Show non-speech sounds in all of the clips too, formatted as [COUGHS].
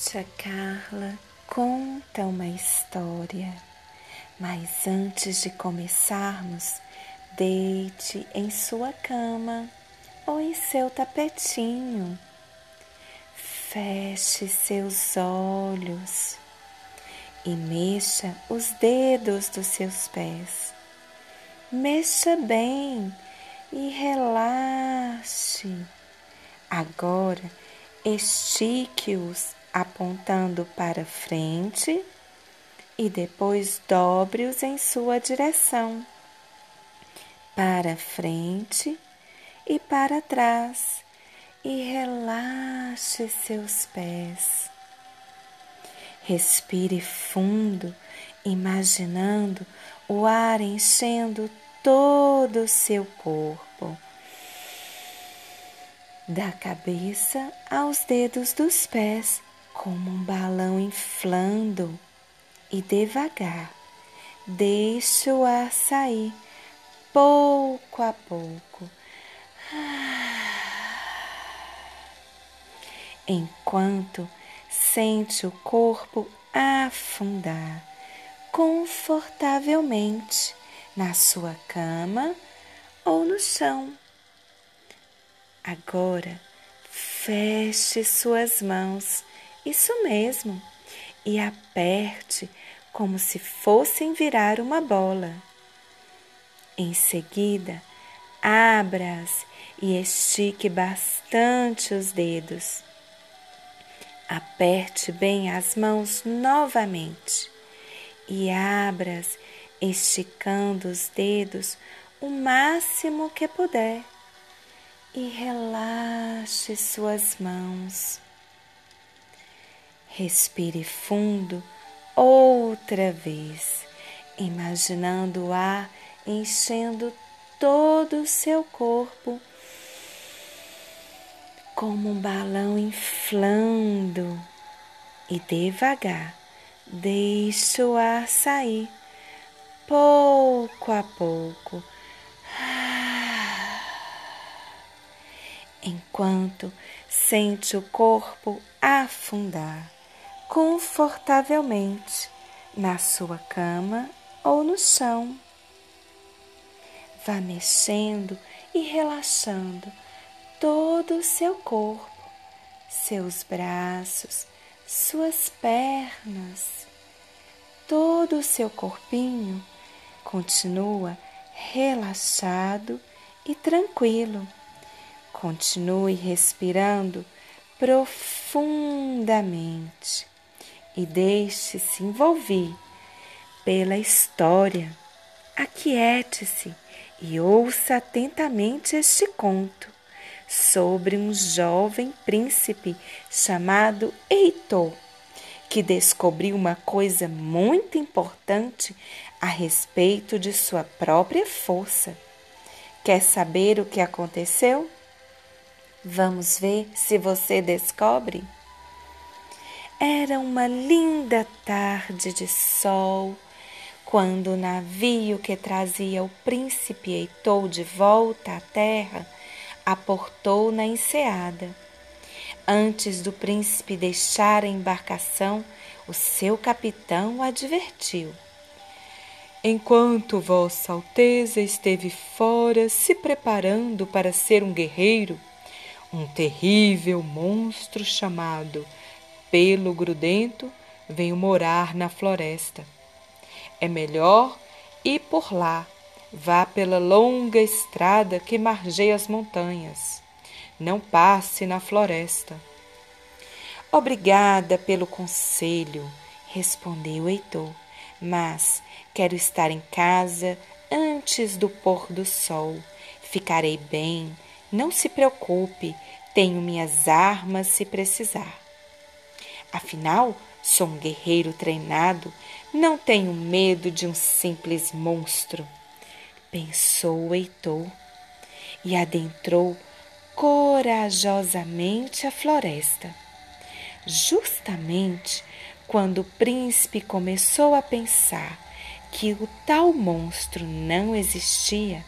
Tia Carla conta uma história, mas antes de começarmos, deite em sua cama ou em seu tapetinho. Feche seus olhos e mexa os dedos dos seus pés. Mexa bem e relaxe. Agora estique-os apontando para frente e depois dobre-os em sua direção, para frente e para trás, e relaxe seus pés. Respire fundo, imaginando o ar enchendo todo o seu corpo da cabeça aos dedos dos pés como um balão inflando e devagar deixe o ar sair pouco a pouco. [SIGHS] Enquanto sente o corpo afundar confortavelmente na sua cama ou no chão. Agora feche suas mãos isso mesmo. E aperte como se fossem virar uma bola. Em seguida, abra-as e estique bastante os dedos. Aperte bem as mãos novamente e abra-as, esticando os dedos o máximo que puder. E relaxe suas mãos. Respire fundo outra vez, imaginando o ar enchendo todo o seu corpo como um balão inflando e devagar deixe o ar sair pouco a pouco. Enquanto sente o corpo afundar confortavelmente na sua cama ou no chão. Vá mexendo e relaxando todo o seu corpo, seus braços, suas pernas, todo o seu corpinho continua relaxado e tranquilo. Continue respirando profundamente e deixe-se envolver pela história. Aquiete-se e ouça atentamente este conto sobre um jovem príncipe chamado Heitor, que descobriu uma coisa muito importante a respeito de sua própria força. Quer saber o que aconteceu? Vamos ver se você descobre? Era uma linda tarde de sol quando o navio que trazia o príncipe Heitor de volta à terra aportou na enseada. Antes do príncipe deixar a embarcação, o seu capitão o advertiu. Enquanto Vossa Alteza esteve fora se preparando para ser um guerreiro, um terrível monstro chamado pelo grudento veio morar na floresta. É melhor ir por lá, vá pela longa estrada que margeia as montanhas. Não passe na floresta. Obrigada pelo conselho, respondeu Heitor, mas quero estar em casa antes do pôr do sol. Ficarei bem, não se preocupe, tenho minhas armas se precisar. Afinal, sou um guerreiro treinado, não tenho medo de um simples monstro. Pensou Heitor e adentrou corajosamente a floresta. Justamente quando o príncipe começou a pensar que o tal monstro não existia,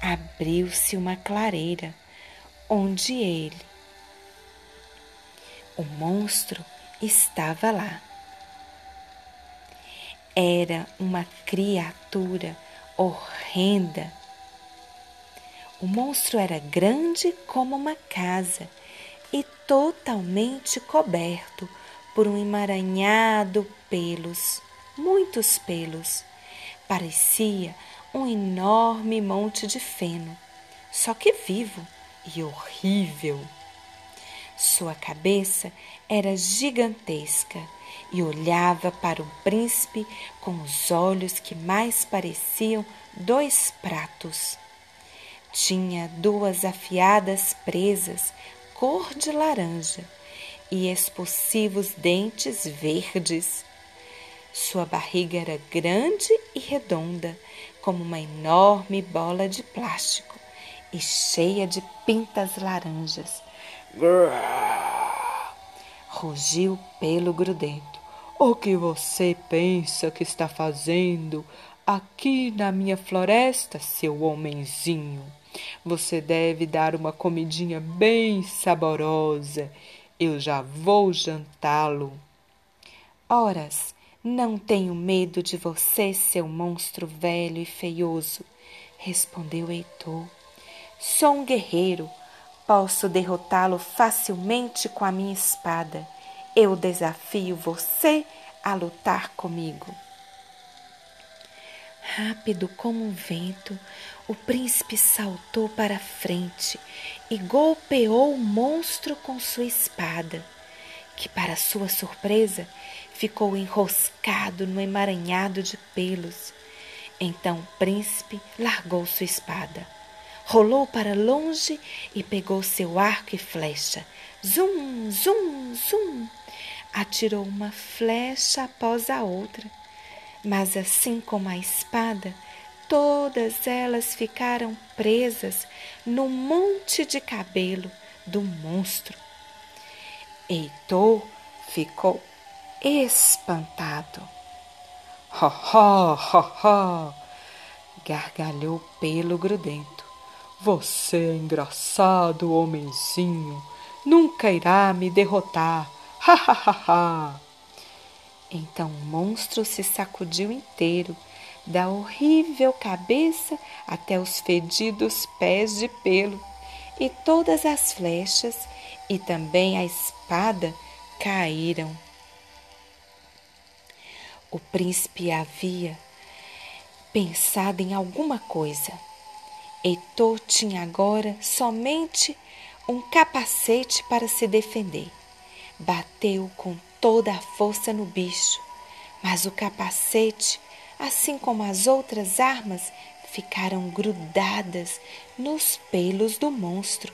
abriu-se uma clareira onde ele, o monstro, estava lá. Era uma criatura horrenda. O monstro era grande como uma casa e totalmente coberto por um emaranhado pelos, muitos pelos. Parecia um enorme monte de feno, só que vivo e horrível. Sua cabeça era gigantesca e olhava para o príncipe com os olhos que mais pareciam dois pratos. Tinha duas afiadas presas cor de laranja e expulsivos dentes verdes. Sua barriga era grande e redonda, como uma enorme bola de plástico e cheia de pintas laranjas. Rugiu pelo grudento. O que você pensa que está fazendo aqui na minha floresta, seu homenzinho? Você deve dar uma comidinha bem saborosa. Eu já vou jantá-lo. Horas, não tenho medo de você, seu monstro velho e feioso, respondeu Heitor. Sou um guerreiro, posso derrotá-lo facilmente com a minha espada. Eu desafio você a lutar comigo. Rápido como um vento, o príncipe saltou para frente e golpeou o monstro com sua espada, que, para sua surpresa, ficou enroscado no emaranhado de pelos. Então o príncipe largou sua espada, rolou para longe e pegou seu arco e flecha. Zum, zum, zum! Atirou uma flecha após a outra mas assim como a espada, todas elas ficaram presas no monte de cabelo do monstro. Heitor ficou espantado. Ha, ha, ha, ha! gargalhou pelo grudento. Você é engraçado, homenzinho. Nunca irá me derrotar. [LAUGHS] Ha, ha, ha! Então o monstro se sacudiu inteiro, da horrível cabeça até os fedidos pés de pelo, e todas as flechas e também a espada caíram. O príncipe havia pensado em alguma coisa. Heitor tinha agora somente um capacete para se defender. Bateu com toda a força no bicho, mas o capacete, assim como as outras armas, ficaram grudadas nos pelos do monstro.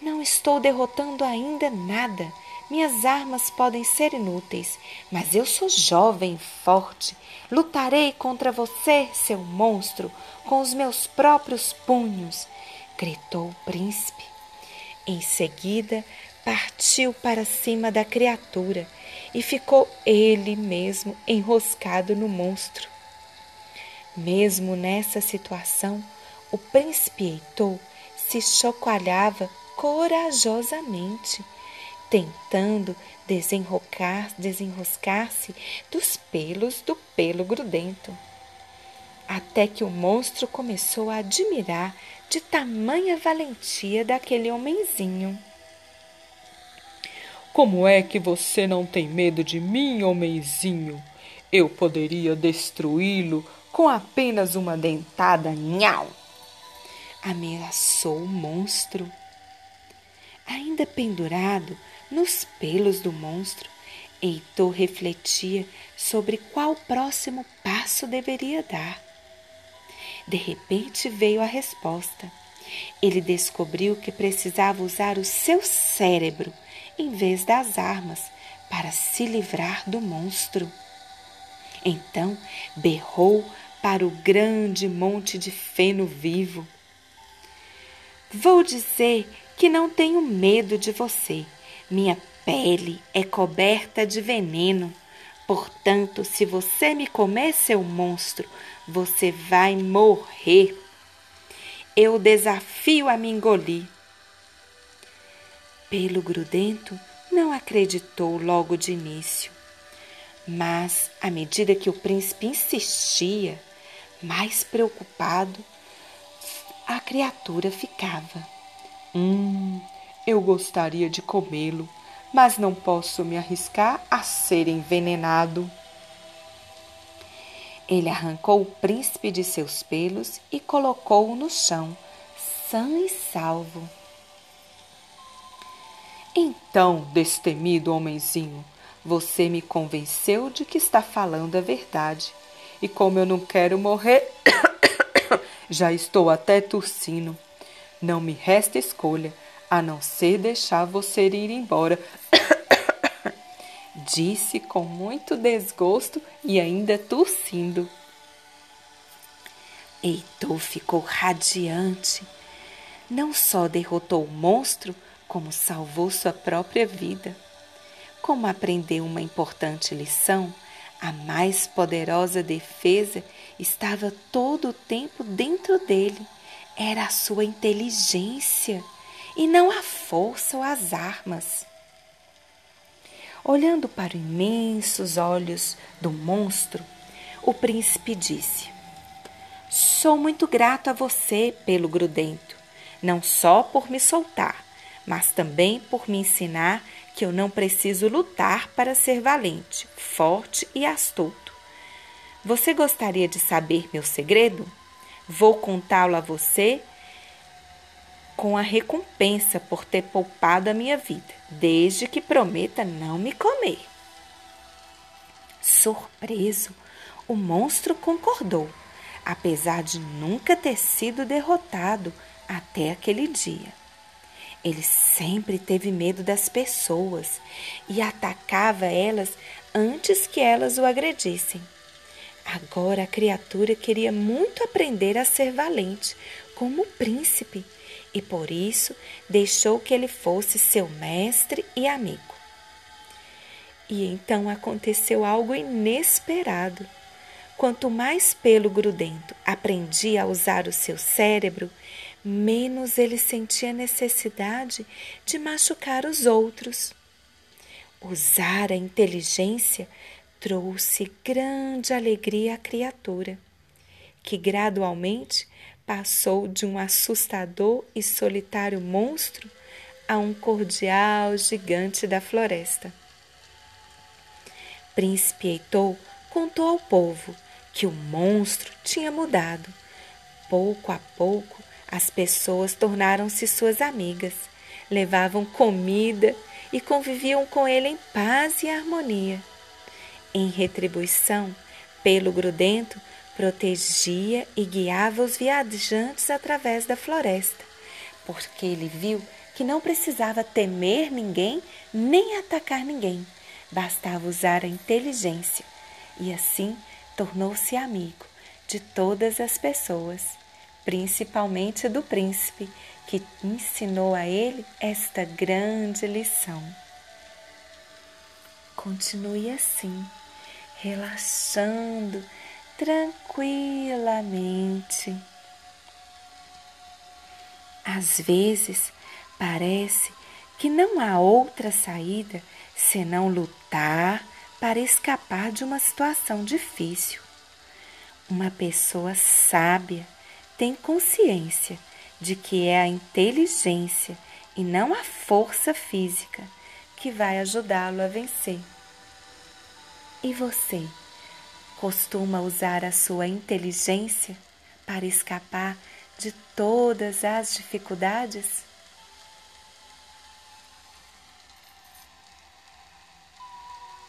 Não estou derrotando ainda nada. Minhas armas podem ser inúteis, mas eu sou jovem e forte. Lutarei contra você, seu monstro, com os meus próprios punhos, gritou o príncipe. Em seguida, partiu para cima da criatura e ficou ele mesmo enroscado no monstro. Mesmo nessa situação, o príncipe Heitor se chocoalhava corajosamente, tentando desenroscar, desenroscar-se dos pelos do pelo grudento. Até que o monstro começou a admirar de tamanha valentia daquele homenzinho. Como é que você não tem medo de mim, homenzinho? Eu poderia destruí-lo com apenas uma dentada nhau. Ameaçou o monstro. Ainda pendurado nos pelos do monstro, Heitor refletia sobre qual próximo passo deveria dar. De repente veio a resposta. Ele descobriu que precisava usar o seu cérebro em vez das armas para se livrar do monstro. Então berrou para o grande monte de feno vivo. Vou dizer que não tenho medo de você. Minha pele é coberta de veneno. Portanto, se você me comer, seu monstro, você vai morrer. Eu desafio a me engolir. Pelo grudento não acreditou logo de início, mas à medida que o príncipe insistia, mais preocupado a criatura ficava. Hum, eu gostaria de comê-lo, mas não posso me arriscar a ser envenenado. Ele arrancou o príncipe de seus pelos e colocou-o no chão, sã e salvo. Então, destemido homenzinho, você me convenceu de que está falando a verdade. E como eu não quero morrer, [COUGHS] já estou até tossindo. Não me resta escolha a não ser deixar você ir embora. [COUGHS] Disse com muito desgosto e ainda tossindo. Heitor ficou radiante. Não só derrotou o monstro, como salvou sua própria vida. Como aprendeu uma importante lição, a mais poderosa defesa estava todo o tempo dentro dele. Era a sua inteligência e não a força ou as armas. Olhando para os imensos olhos do monstro, o príncipe disse: Sou muito grato a você pelo grudento, não só por me soltar, mas também por me ensinar que eu não preciso lutar para ser valente, forte e astuto. Você gostaria de saber meu segredo? Vou contá-lo a você com a recompensa por ter poupado a minha vida, desde que prometa não me comer. Surpreso, o monstro concordou, apesar de nunca ter sido derrotado até aquele dia. Ele sempre teve medo das pessoas e atacava elas antes que elas o agredissem. Agora a criatura queria muito aprender a ser valente, como o príncipe, e por isso deixou que ele fosse seu mestre e amigo. E então aconteceu algo inesperado. Quanto mais pelo grudento aprendia a usar o seu cérebro, menos ele sentia necessidade de machucar os outros. Usar a inteligência trouxe grande alegria à criatura, que gradualmente passou de um assustador e solitário monstro a um cordial gigante da floresta. Príncipe Heitor contou ao povo que o monstro tinha mudado. Pouco a pouco, as pessoas tornaram-se suas amigas, levavam comida e conviviam com ele em paz e harmonia. Em retribuição, pelo grudento protegia e guiava os viajantes através da floresta, porque ele viu que não precisava temer ninguém nem atacar ninguém, bastava usar a inteligência e assim tornou-se amigo de todas as pessoas, principalmente do príncipe, que ensinou a ele esta grande lição. Continue assim, relaxando tranquilamente. Às vezes parece que não há outra saída senão lutar para escapar de uma situação difícil. Uma pessoa sábia tem consciência de que é a inteligência e não a força física que vai ajudá-lo a vencer. E você? Costuma usar a sua inteligência para escapar de todas as dificuldades?